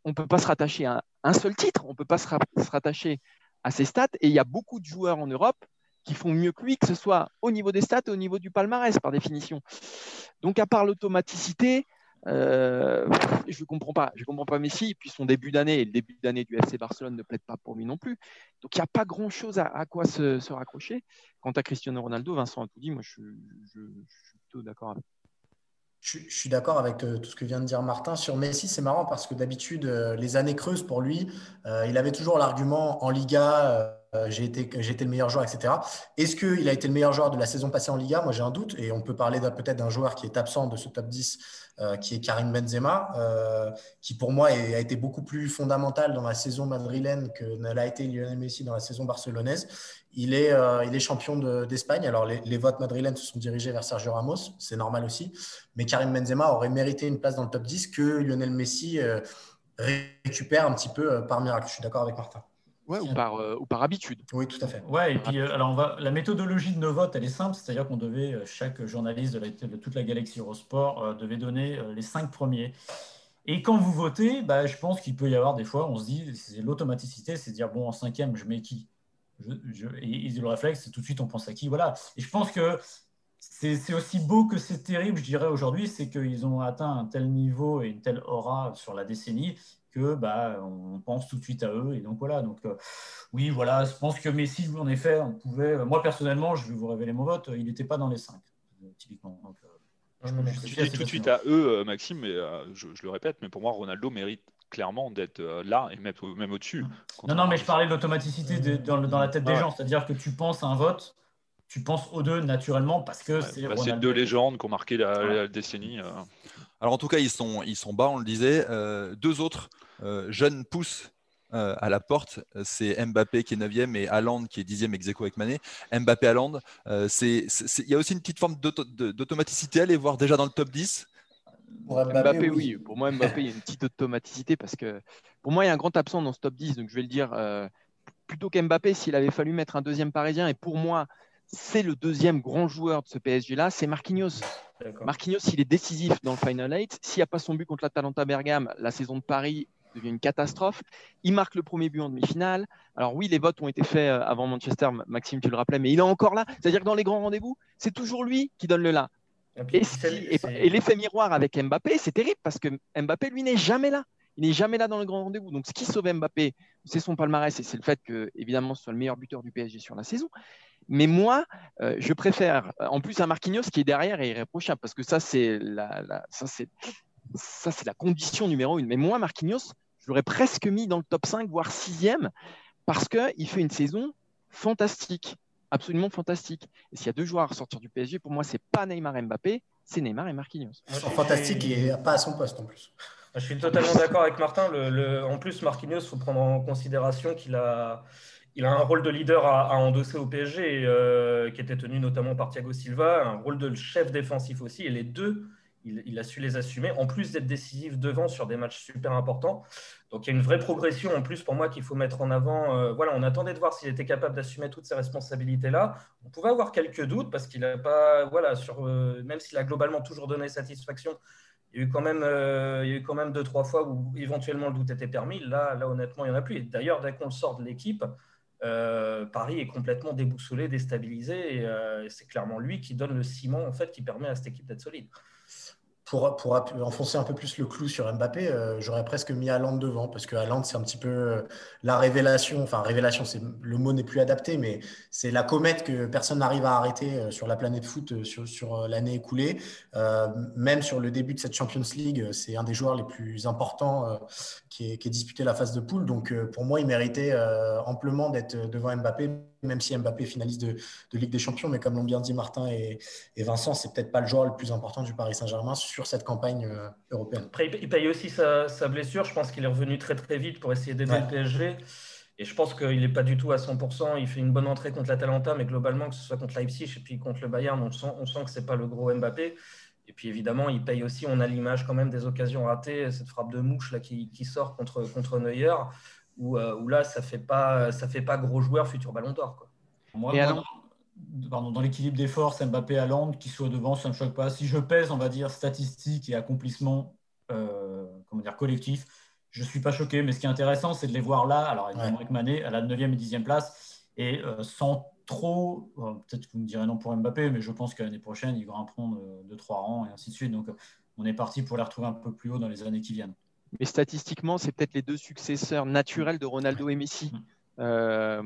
on peut pas se rattacher à un, seul titre, on ne peut pas se, rattacher à ses stats, et il y a beaucoup de joueurs en Europe qui font mieux que lui, que ce soit au niveau des stats et au niveau du palmarès, par définition. Donc, à part l'automaticité, euh, je ne comprends pas. Je comprends pas Messi. Puis son début d'année et le début d'année du FC Barcelone ne plaident pas pour lui non plus. Donc il n'y a pas grand-chose à, quoi se, raccrocher. Quant à Cristiano Ronaldo, Vincent a tout dit. Moi, je, suis plutôt d'accord avec. Je, suis d'accord avec euh, tout ce que vient de dire Martin. Sur Messi, c'est marrant parce que d'habitude, euh, les années creuses pour lui, il avait toujours l'argument en Liga j'ai été, le meilleur joueur, etc. Est-ce qu'il a été le meilleur joueur de la saison passée en Liga? Moi, j'ai un doute. Et on peut parler peut-être d'un joueur qui est absent de ce top 10, qui est Karim Benzema, qui pour moi a été beaucoup plus fondamental dans la saison madrilène que ne l'a été Lionel Messi dans la saison barcelonaise. Il est, il est champion d'Espagne. Alors, les, les, votes madrilènes se sont dirigés vers Sergio Ramos, c'est normal aussi. Mais Karim Benzema aurait mérité une place dans le top 10 que Lionel Messi récupère un petit peu par miracle. Je suis d'accord avec Martin. Ouais, ou, par, ou par habitude. Oui, tout à fait. Ouais, et puis alors on va, la méthodologie de nos votes, elle est simple, c'est-à-dire qu'on devait, chaque journaliste de, toute la galaxie Eurosport devait donner les cinq premiers. Et quand vous votez, bah, je pense qu'il peut y avoir des fois, on se dit, c'est l'automaticité, c'est de dire, bon, en cinquième, je mets qui? Je, Et, le réflexe, c'est tout de suite, on pense à qui Voilà. Et je pense que c'est aussi beau que c'est terrible, je dirais, aujourd'hui, c'est qu'ils ont atteint un tel niveau et une telle aura sur la décennie que bah, on pense tout de suite à eux. Et donc voilà, donc euh, oui, voilà, je pense que Messi, en effet, on pouvait. Euh, moi personnellement, je vais vous révéler mon vote, il n'était pas dans les cinq, typiquement. Donc, je, je, dis tout de suite à eux, Maxime, mais je, le répète, mais pour moi, Ronaldo mérite clairement d'être là et même, même au-dessus. Non, non, mais je parlais de l'automaticité dans, dans, la tête des gens, c'est-à-dire que tu penses à un vote tu penses aux deux naturellement parce que c'est. Bah, c'est deux légendes qui ont marqué la, décennie. Alors en tout cas, ils sont, ils sont bas, on le disait. deux autres euh, jeunes pousses euh, à la porte, c'est Mbappé qui est 9e et Haaland qui est 10e ex avec Mané. Mbappé Haaland, euh, il y a aussi une petite forme d'automaticité à les voir déjà dans le top 10. Pour Mbappé, oui. Pour moi, Mbappé, il y a une petite automaticité parce que pour moi, il y a un grand absent dans ce top 10. Donc, je vais le dire plutôt qu'Mbappé, s'il avait fallu mettre un deuxième parisien, et pour moi, c'est le deuxième grand joueur de ce PSG-là, c'est Marquinhos. Marquinhos, il est décisif dans le Final 8. S'il n'y a pas son but contre l'Atalanta Bergame, la saison de Paris devient une catastrophe. Il marque le premier but en demi-finale. Alors oui, les votes ont été faits euh, avant Manchester, Maxime, tu le rappelais, mais il est encore là. C'est-à-dire que dans les grands rendez-vous, c'est toujours lui qui donne le là. Et, l'effet miroir avec Mbappé, c'est terrible parce que Mbappé, lui, n'est jamais là. Il n'est jamais là dans les grands rendez-vous. Donc, ce qui sauve Mbappé, c'est son palmarès et c'est le fait que, évidemment, ce soit le meilleur buteur du PSG sur la saison. Mais moi, euh, je préfère, en plus, un Marquinhos qui est derrière et irréprochable parce que ça, c'est la, condition numéro une. Mais moi, Marquinhos, je l'aurais presque mis dans le top 5, voire 6e, parce qu'il fait une saison fantastique, absolument fantastique. Et s'il y a deux joueurs à sortir du PSG, pour moi, c'est pas Neymar et Mbappé, c'est Neymar et Marquinhos. Fantastique et pas à son poste en plus. Je suis totalement d'accord avec Martin. En plus, Marquinhos, il faut prendre en considération qu'il a, il a un rôle de leader à, endosser au PSG, euh, qui était tenu notamment par Thiago Silva, un rôle de chef défensif aussi. Et les deux il, a su les assumer, en plus d'être décisif devant sur des matchs super importants. Donc il y a une vraie progression en plus pour moi qu'il faut mettre en avant. Euh, voilà, on attendait de voir s'il était capable d'assumer toutes ces responsabilités-là. On pouvait avoir quelques doutes parce qu'il n'a pas, voilà, sur, euh, même s'il a globalement toujours donné satisfaction, il y a eu quand même, euh, il y a eu quand même deux trois fois où éventuellement le doute était permis. Là, là honnêtement, il n'y en a plus. D'ailleurs, dès qu'on sort de l'équipe, Paris est complètement déboussolé, déstabilisé, et c'est clairement lui qui donne le ciment en fait qui permet à cette équipe d'être solide pour, pour, enfoncer un peu plus le clou sur Mbappé, euh, j'aurais presque mis Haaland devant, parce que Haaland, c'est un petit peu euh, la révélation, enfin révélation, c'est, le mot n'est plus adapté, mais c'est la comète que personne n'arrive à arrêter euh, sur la planète foot sur, sur l'année écoulée. même sur le début de cette Champions League, c'est un des joueurs les plus importants qui est disputé la phase de poule. Donc pour moi, il méritait amplement d'être devant Mbappé même si Mbappé finaliste de, Ligue des Champions, mais comme l'ont bien dit Martin et, Vincent, c'est peut-être pas le joueur le plus important du Paris Saint-Germain sur cette campagne euh, européenne. Après, il paye aussi sa, blessure. Je pense qu'il est revenu très très vite pour essayer d'aider le PSG. Et je pense qu'il n'est pas du tout à 100%. Il fait une bonne entrée contre l'Atalanta, mais globalement, que ce soit contre Leipzig et puis contre le Bayern, on sent, on sent que ce n'est pas le gros Mbappé. Et puis évidemment, il paye aussi. On a l'image quand même des occasions ratées, cette frappe de mouche là, qui, sort contre, contre Neuer. Euh, où, là, ça ne fait, pas, ça fait pas gros joueur futur ballon d'or. Moi, dans l'équilibre des forces, Mbappé à qui soit devant, ça ne me choque pas. Si je pèse, on va dire, statistiques et accomplissements euh, comment dire, collectifs, je ne suis pas choqué. Mais ce qui est intéressant, c'est de les voir là. Alors, évidemment, avec Mané à la 9e et 10e place, et euh, sans trop, peut-être que vous me direz non pour Mbappé, mais je pense que l'année prochaine, il va en prendre 2-3 rangs et ainsi de suite. Donc, on est parti pour les retrouver un peu plus haut dans les années qui viennent. Mais statistiquement, c'est peut-être les deux successeurs naturels de Ronaldo et Messi euh,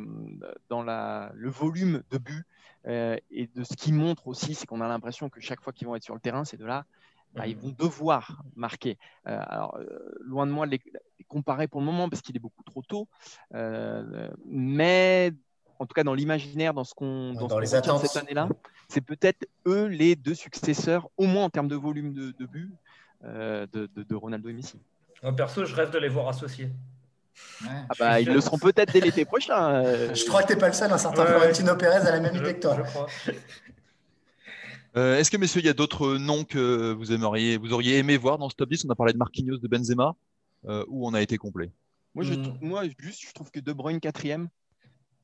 dans la, le volume de buts. Euh, et de ce qui montre aussi, c'est qu'on a l'impression que chaque fois qu'ils vont être sur le terrain, c'est de là, bah, ils vont devoir marquer. Euh, alors, loin de moi de les, comparer pour le moment parce qu'il est beaucoup trop tôt. mais en tout cas dans l'imaginaire, dans ce qu'on Dans ce attentes. cette année-là, c'est peut-être eux les deux successeurs, au moins en termes de volume de, de buts, de, de- de Ronaldo et Messi. Moi, perso, je rêve de les voir associés. Ouais, Ah bah, ils sûr. le seront peut-être dès l'été prochain. euh, Je crois que t'es pas le seul, un certain Ouais, ouais. Florentino Pérez a la même idée que toi. je crois. Euh, Est-ce que, messieurs, il y a d'autres noms que vous aimeriez, vous auriez aimé voir dans ce top 10 On a parlé de Marquinhos, de Benzema, euh, ou on a été complet? Moi, je, Hmm. moi, juste, je trouve que De Bruyne quatrième.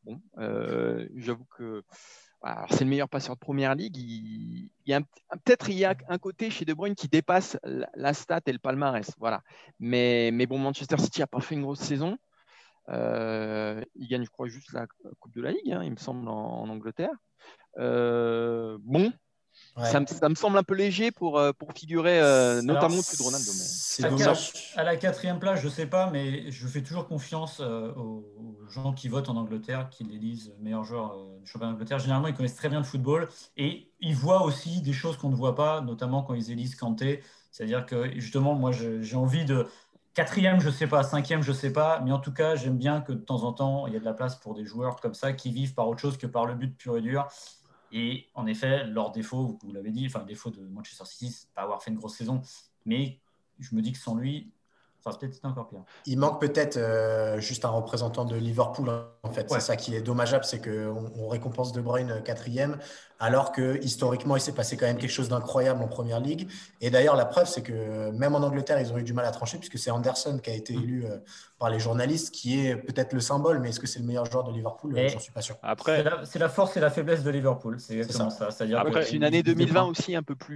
Bon, euh, j'avoue que c'est le meilleur passeur de première ligue. Il, y a peut-être il y a un côté chez De Bruyne qui dépasse la, stat et le palmarès. Voilà. Mais, mais bon, Manchester City n'a pas fait une grosse saison. Euh, il gagne, je crois, juste la Coupe de la Ligue, hein, il me semble, en, en Angleterre. Euh, bon, Ouais. ça, me, ça me semble un peu léger pour, euh, pour figurer, euh, notamment au-dessus de Ronaldo. mais- C'est À, dommage. à la quatrième place, je sais pas, mais je fais toujours confiance euh, aux, gens qui votent en Angleterre, qui l'élisent meilleur joueur euh, du championnat d'Angleterre. Généralement, ils connaissent très bien le football et ils voient aussi des choses qu'on ne voit pas, notamment quand ils élisent Kanté. C'est-à-dire que justement, moi, j'ai envie de quatrième, je sais pas, cinquième, je sais pas, mais en tout cas, j'aime bien que de temps en temps, il y a de la place pour des joueurs comme ça qui vivent par autre chose que par le but pur et dur. Et en effet, leur défaut, vous l'avez dit, enfin, le défaut de Manchester City, c'est pas avoir fait une grosse saison. Mais je me dis que sans lui, ça peut-être encore pire. Il manque peut-être euh, juste un représentant de Liverpool. En fait, Ouais. c'est ça qui est dommageable, c'est qu'on on récompense De Bruyne euh, quatrième, alors que historiquement, il s'est passé quand même quelque chose d'incroyable en première ligue. Et d'ailleurs, la preuve, c'est que même en Angleterre, ils ont eu du mal à trancher, puisque c'est Anderson qui a été élu euh, par les journalistes, qui est peut-être le symbole, mais est-ce que c'est le meilleur joueur de Liverpool Euh, Et- J'en suis pas sûr. C'est Après, la, c'est la force et la faiblesse de Liverpool. C'est exactement ça. C'est-à-dire Après, que C'est une année ils- ils 2020 défendent. aussi un peu plus.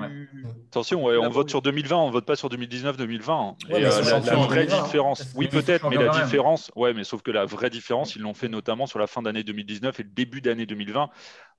Attention, ouais, on vote sur 2020, on vote pas sur 2019-2020. Ouais, euh, la, la vraie 2020, différence, oui peut-être, mais la différence, ouais, mais sauf que la vraie différence, ils l'ont fait notamment sur la fin d'année 2019 et le début d'année 2020.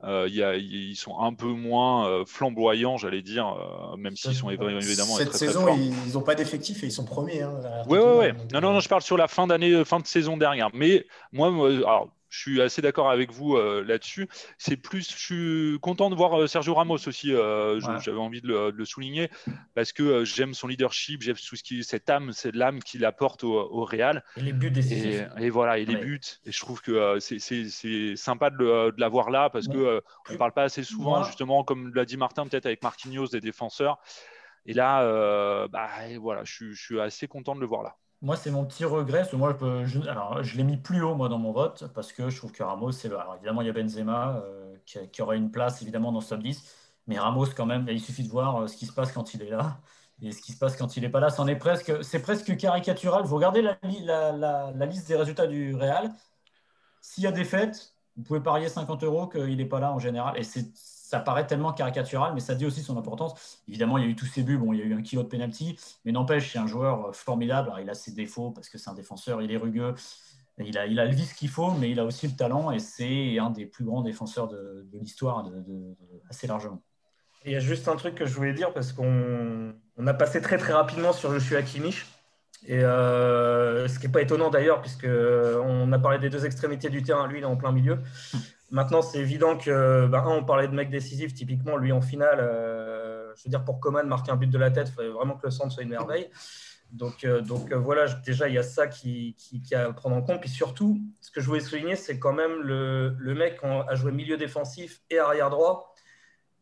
Euh, il y a- ils sont un peu moins euh, flamboyants, j'allais dire, euh, même s'ils sont évi- évidemment Cette très, très saison, forts. ils n'ont pas d'effectif et ils sont premiers. Hein, Tottenham, ouais. donc, Non, non, non, je parle sur la fin d'année, fin de saison dernière. Mais moi, moi, alors, je suis assez d'accord avec vous euh, là-dessus. C'est plus, je suis content de voir euh, Sergio Ramos aussi. euh, Ouais. J'avais envie de le, de le souligner parce que euh, j'aime son leadership, j'aime tout ce qui, cette âme, c'est l'âme qu'il apporte au, au Real. Et les buts Et, décisifs. et voilà, et les Ouais. buts. Et je trouve que c'est- sympa de, de l'avoir là parce que euh, on ne parle pas assez souvent, justement, comme l'a dit Martin, peut-être avec Marquinhos, des défenseurs. Et là, bah, et voilà, je suis assez content de le voir là. Moi, c'est mon petit regret. moi, je, l'ai mis plus haut moi dans mon vote parce que je trouve que Ramos, c'est alors évidemment il y a Benzema euh, qui, qui aurait une place évidemment dans ce top 10, mais Ramos quand même, il suffit de voir euh, ce qui se passe quand il est là et ce qui se passe quand il n'est pas là. C'en est presque, c'est presque caricatural. Vous regardez la- la liste des résultats du Real. S'il y a des fêtes, vous pouvez parier 50 euros qu'il n'est pas là en général. Et c'est, ça paraît tellement caricatural, mais ça dit aussi son importance. Évidemment, il y a eu tous ces buts. Bon, il y a eu un kilo de penalty, mais n'empêche, c'est un joueur euh, formidable. Alors, il a ses défauts parce que c'est un défenseur, il est rugueux. Il a, il a le vice qu'il faut, mais il a aussi le talent et c'est un des plus grands défenseurs de, de l'histoire, de- de- de- assez largement. Il y a juste un truc que je voulais dire parce qu'on on a passé très très rapidement sur Joshua Kimmich. Et euh, ce qui n'est pas étonnant d'ailleurs, puisque on a parlé des deux extrémités du terrain, lui il est en plein milieu. Maintenant, c'est évident que, ben, on parlait de mec décisif, typiquement, lui en finale, euh, je veux dire, pour Coman, marquer un but de la tête, il fallait vraiment que le centre soit une merveille. Donc, euh, donc euh, voilà, je- déjà, il y a ça qui, qui, qui à prendre en compte. Puis surtout, ce que je voulais souligner, c'est quand même le, le mec a joué milieu défensif et arrière droit.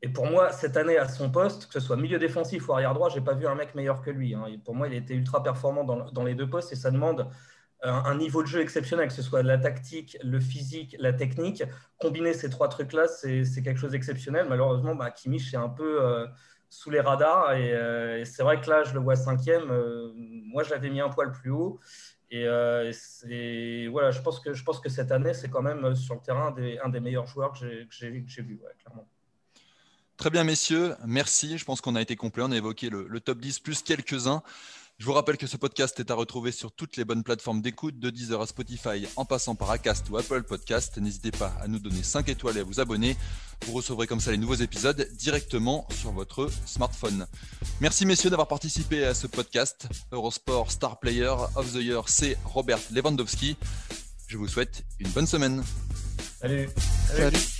Et pour moi, cette année, à son poste, que ce soit milieu défensif ou arrière droit, j'ai pas vu un mec meilleur que lui. hein. Pour moi, il était ultra performant dans, dans les deux postes et ça demande un, niveau de jeu exceptionnel, que ce soit la tactique, le physique, la technique. Combiner ces trois trucs-là, c'est quelque chose d'exceptionnel. Malheureusement, bah, est un peu euh, sous les radars et, euh, et c'est vrai que là, je le vois cinquième. Euh, moi, je l'avais mis un poil plus haut. Et voilà, je pense que cette année, c'est quand même sur le terrain un des meilleurs joueurs que j'ai vu, clairement. Très bien, messieurs, merci. Je pense qu'on a été complet. On a évoqué le, le top 10 plus quelques-uns. Je vous rappelle que ce podcast est à retrouver sur toutes les bonnes plateformes d'écoute, de Deezer à Spotify, en passant par Acast ou Apple Podcast. N'hésitez pas à nous donner 5 étoiles et à vous abonner. Vous recevrez comme ça les nouveaux épisodes directement sur votre smartphone. Merci messieurs d'avoir participé à ce podcast. Eurosport Star Player of the Year, c'est Robert Lewandowski. Je vous souhaite une bonne semaine. Salut. Salut.